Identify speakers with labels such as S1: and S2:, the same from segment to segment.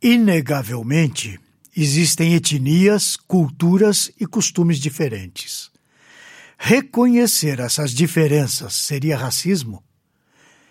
S1: Inegavelmente, existem etnias, culturas e costumes diferentes. Reconhecer essas diferenças seria racismo?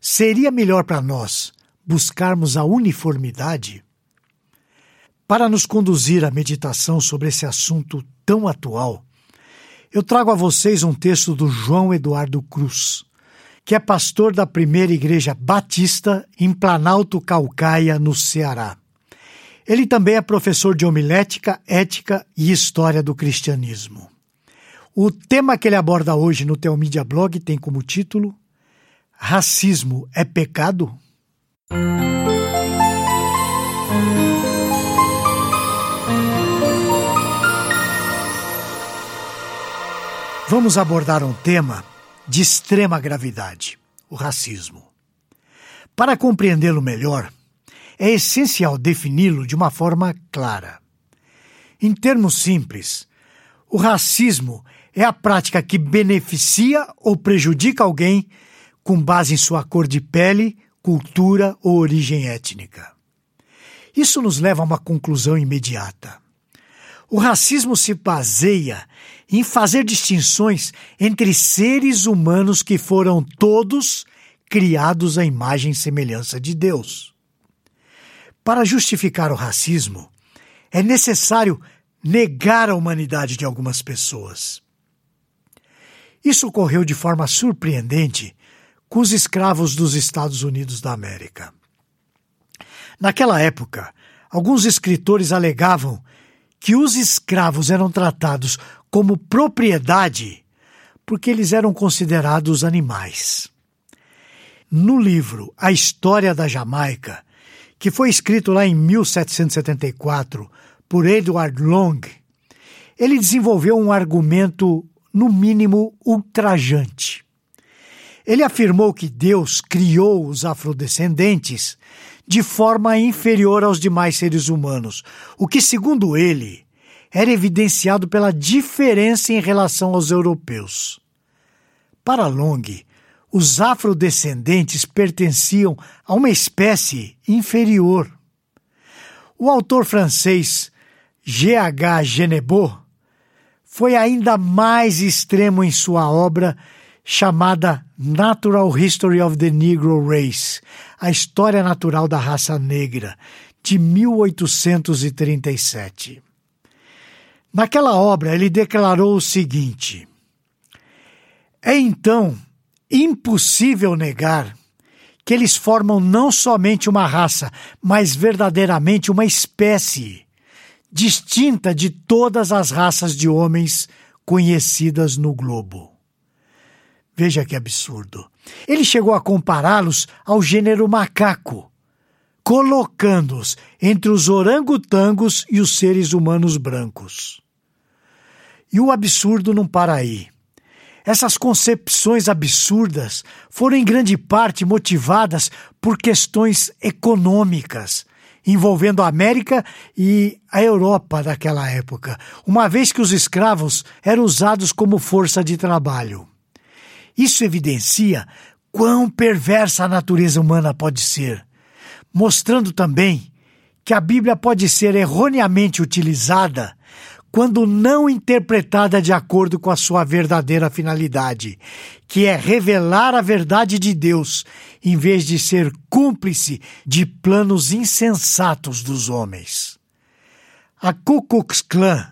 S1: Seria melhor para nós buscarmos a uniformidade? Para nos conduzir à meditação sobre esse assunto tão atual, eu trago a vocês um texto do João Eduardo Cruz, que é pastor da primeira igreja batista em Planalto Calcaia, no Ceará. Ele também é professor de homilética, ética e história do cristianismo. O tema que ele aborda hoje no Teomídia Blog tem como título Racismo é pecado? Vamos abordar um tema de extrema gravidade: o racismo. Para compreendê-lo melhor, é essencial defini-lo de uma forma clara. Em termos simples, o racismo é a prática que beneficia ou prejudica alguém com base em sua cor de pele, cultura ou origem étnica. Isso nos leva a uma conclusão imediata. O racismo se baseia em fazer distinções entre seres humanos que foram todos criados à imagem e semelhança de Deus. Para justificar o racismo, é necessário negar a humanidade de algumas pessoas. Isso ocorreu de forma surpreendente com os escravos dos Estados Unidos da América. Naquela época, alguns escritores alegavam que os escravos eram tratados como propriedade porque eles eram considerados animais. No livro A História da Jamaica, que foi escrito lá em 1774 por Edward Long, ele desenvolveu um argumento, no mínimo, ultrajante. Ele afirmou que Deus criou os afrodescendentes de forma inferior aos demais seres humanos, o que, segundo ele, era evidenciado pela diferença em relação aos europeus. Para Long, os afrodescendentes pertenciam a uma espécie inferior. O autor francês G.H. Genebot foi ainda mais extremo em sua obra chamada Natural History of the Negro Race, a história natural da raça negra, de 1837. Naquela obra, ele declarou o seguinte: É então impossível negar que eles formam não somente uma raça, mas verdadeiramente uma espécie, distinta de todas as raças de homens conhecidas no globo. Veja que absurdo. Ele chegou a compará-los ao gênero macaco, colocando-os entre os orangotangos e os seres humanos brancos. E o absurdo não para aí. Essas concepções absurdas foram em grande parte motivadas por questões econômicas envolvendo a América e a Europa daquela época, uma vez que os escravos eram usados como força de trabalho. Isso evidencia quão perversa a natureza humana pode ser, mostrando também que a Bíblia pode ser erroneamente utilizada quando não interpretada de acordo com a sua verdadeira finalidade, que é revelar a verdade de Deus, em vez de ser cúmplice de planos insensatos dos homens. A Ku Klux Klan,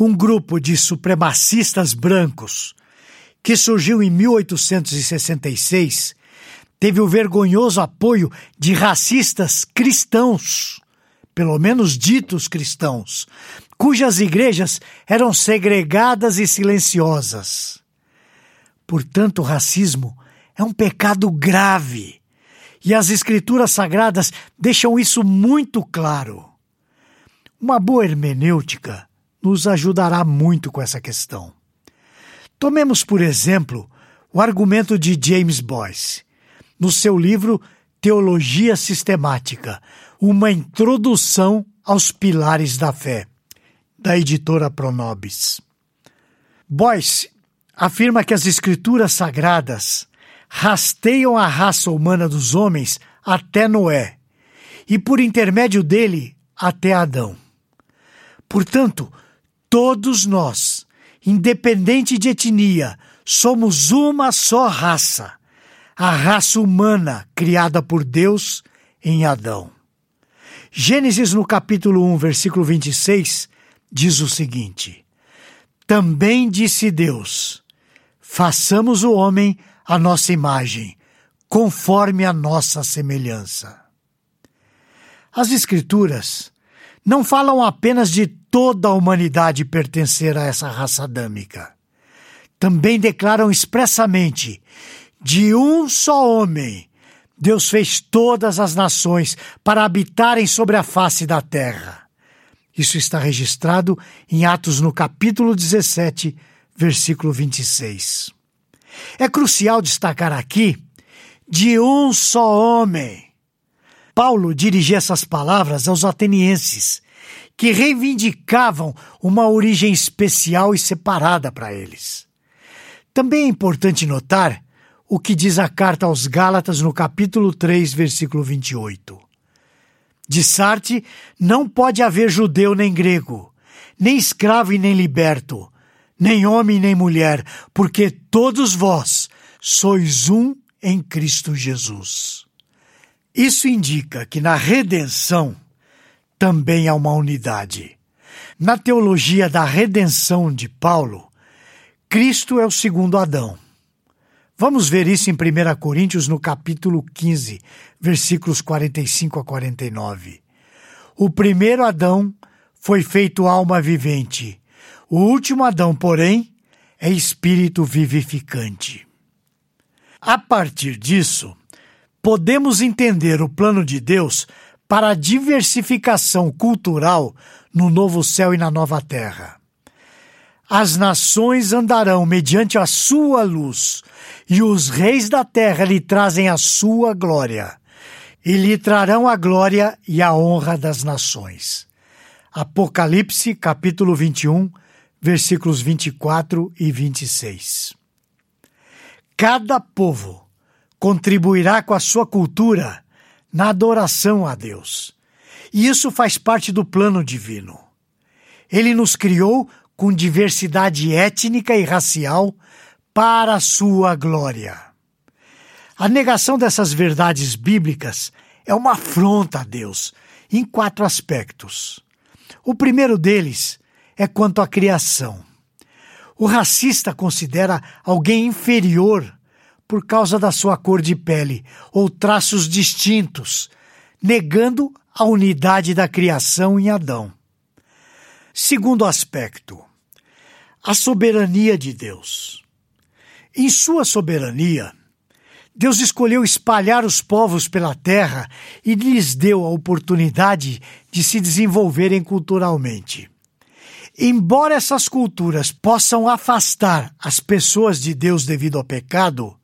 S1: um grupo de supremacistas brancos, que surgiu em 1866, teve o vergonhoso apoio de racistas cristãos, pelo menos ditos cristãos, cujas igrejas eram segregadas e silenciosas. Portanto, o racismo é um pecado grave e as Escrituras Sagradas deixam isso muito claro. Uma boa hermenêutica nos ajudará muito com essa questão. Tomemos, por exemplo, o argumento de James Boyce, no seu livro Teologia Sistemática Uma Introdução aos Pilares da Fé da editora Pronobis. Boyce afirma que as escrituras sagradas rasteiam a raça humana dos homens até Noé e por intermédio dele até Adão. Portanto, todos nós, independente de etnia, somos uma só raça, a raça humana criada por Deus em Adão. Gênesis, no capítulo 1, versículo 26, diz o seguinte: Também disse Deus: Façamos o homem à nossa imagem, conforme a nossa semelhança. As Escrituras não falam apenas de toda a humanidade pertencer a essa raça adâmica. Também declaram expressamente: de um só homem, Deus fez todas as nações para habitarem sobre a face da terra. Isso está registrado em Atos no capítulo 17, versículo 26. É crucial destacar aqui de um só homem. Paulo dirigia essas palavras aos atenienses, que reivindicavam uma origem especial e separada para eles. Também é importante notar o que diz a carta aos Gálatas no capítulo 3, versículo 28. De Sarte não pode haver judeu nem grego, nem escravo e nem liberto, nem homem nem mulher, porque todos vós sois um em Cristo Jesus. Isso indica que na redenção também há uma unidade. Na teologia da redenção de Paulo, Cristo é o segundo Adão. Vamos ver isso em 1 Coríntios, no capítulo 15, versículos 45 a 49. O primeiro Adão foi feito alma vivente. O último Adão, porém, é espírito vivificante. A partir disso, podemos entender o plano de Deus para a diversificação cultural no novo céu e na nova terra. As nações andarão mediante a sua luz, e os reis da terra lhe trazem a sua glória, e lhe trarão a glória e a honra das nações. Apocalipse, capítulo 21, versículos 24 e 26. Cada povo contribuirá com a sua cultura na adoração a Deus. E isso faz parte do plano divino. Ele nos criou com diversidade étnica e racial para a sua glória. A negação dessas verdades bíblicas é uma afronta a Deus em quatro aspectos. O primeiro deles é quanto à criação. O racista considera alguém inferior por causa da sua cor de pele ou traços distintos, negando a unidade da criação em Adão. Segundo aspecto, a soberania de Deus. Em sua soberania, Deus escolheu espalhar os povos pela terra e lhes deu a oportunidade de se desenvolverem culturalmente. Embora essas culturas possam afastar as pessoas de Deus devido ao pecado,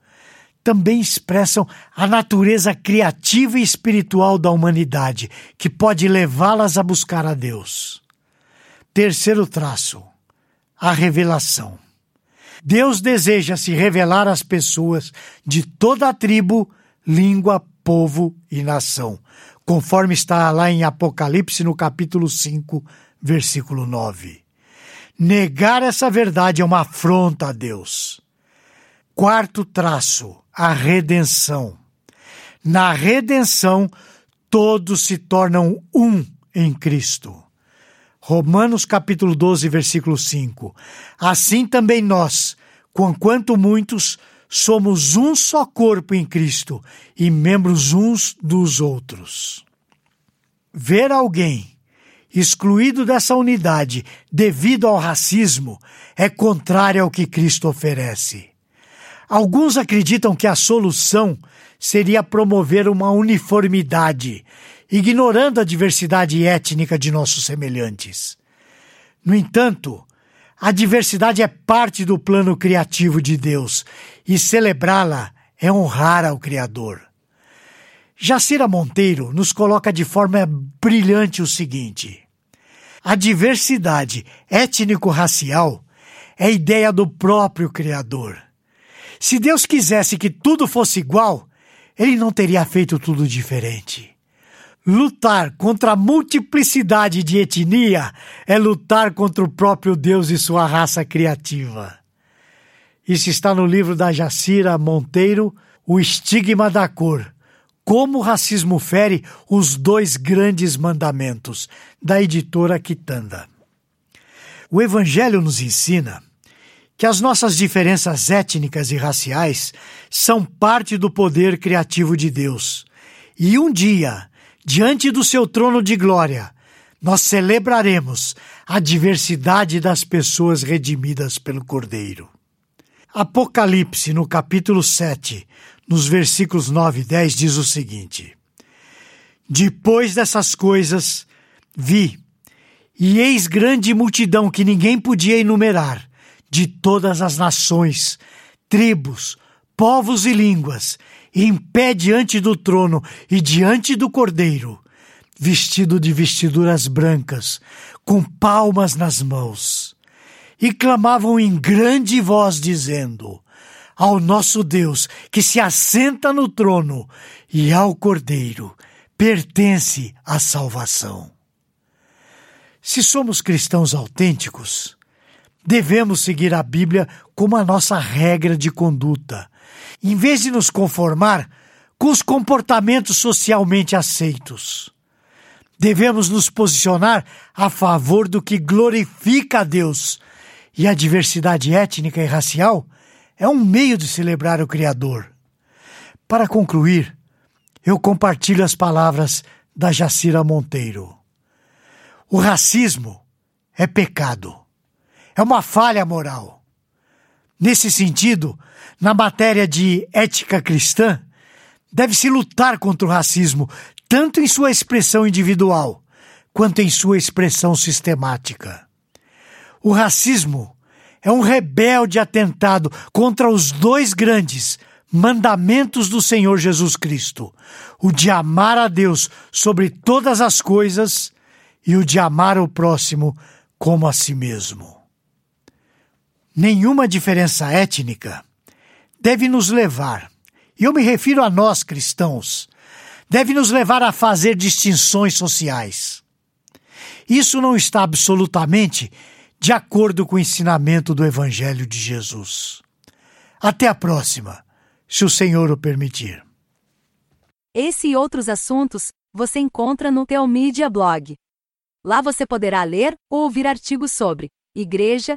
S1: também expressam a natureza criativa e espiritual da humanidade, que pode levá-las a buscar a Deus. Terceiro traço: a revelação. Deus deseja se revelar às pessoas de toda a tribo, língua, povo e nação, conforme está lá em Apocalipse no capítulo 5, versículo 9. Negar essa verdade é uma afronta a Deus. Quarto traço: a redenção. Na redenção, todos se tornam um em Cristo. Romanos capítulo 12, versículo 5. Assim também nós, quanto muitos, somos um só corpo em Cristo e membros uns dos outros. Ver alguém excluído dessa unidade devido ao racismo é contrário ao que Cristo oferece. Alguns acreditam que a solução seria promover uma uniformidade ignorando a diversidade étnica de nossos semelhantes. No entanto, a diversidade é parte do plano criativo de Deus e celebrá-la é honrar ao Criador. Jacira Monteiro nos coloca de forma brilhante o seguinte: a diversidade étnico-racial é ideia do próprio Criador. Se Deus quisesse que tudo fosse igual, ele não teria feito tudo diferente. Lutar contra a multiplicidade de etnia é lutar contra o próprio Deus e sua raça criativa. Isso está no livro da Jacira Monteiro, O Estigma da Cor. Como o racismo fere os dois grandes mandamentos, da editora Quitanda. O Evangelho nos ensina que as nossas diferenças étnicas e raciais são parte do poder criativo de Deus. E um dia, diante do seu trono de glória, nós celebraremos a diversidade das pessoas redimidas pelo Cordeiro. Apocalipse, no capítulo 7, nos versículos 9 e 10, diz o seguinte: Depois dessas coisas, vi, e eis grande multidão que ninguém podia enumerar, de todas as nações, tribos, povos e línguas, em pé diante do trono e diante do cordeiro, vestido de vestiduras brancas, com palmas nas mãos. E clamavam em grande voz, dizendo: Ao nosso Deus, que se assenta no trono, e ao cordeiro, pertence a salvação. Se somos cristãos autênticos, devemos seguir a Bíblia como a nossa regra de conduta, em vez de nos conformar com os comportamentos socialmente aceitos. Devemos nos posicionar a favor do que glorifica a Deus, e a diversidade étnica e racial é um meio de celebrar o Criador. Para concluir, eu compartilho as palavras da Jacira Monteiro. O racismo é pecado, é uma falha moral. Nesse sentido, na matéria de ética cristã, deve-se lutar contra o racismo, tanto em sua expressão individual quanto em sua expressão sistemática. O racismo é um rebelde atentado contra os dois grandes mandamentos do Senhor Jesus Cristo: o de amar a Deus sobre todas as coisas e o de amar o próximo como a si mesmo. Nenhuma diferença étnica deve nos levar, e eu me refiro a nós cristãos, deve nos levar a fazer distinções sociais. Isso não está absolutamente de acordo com o ensinamento do Evangelho de Jesus. Até a próxima, se o Senhor o permitir.
S2: Esse e outros assuntos você encontra no Teomídia Blog. Lá você poderá ler ou ouvir artigos sobre igreja,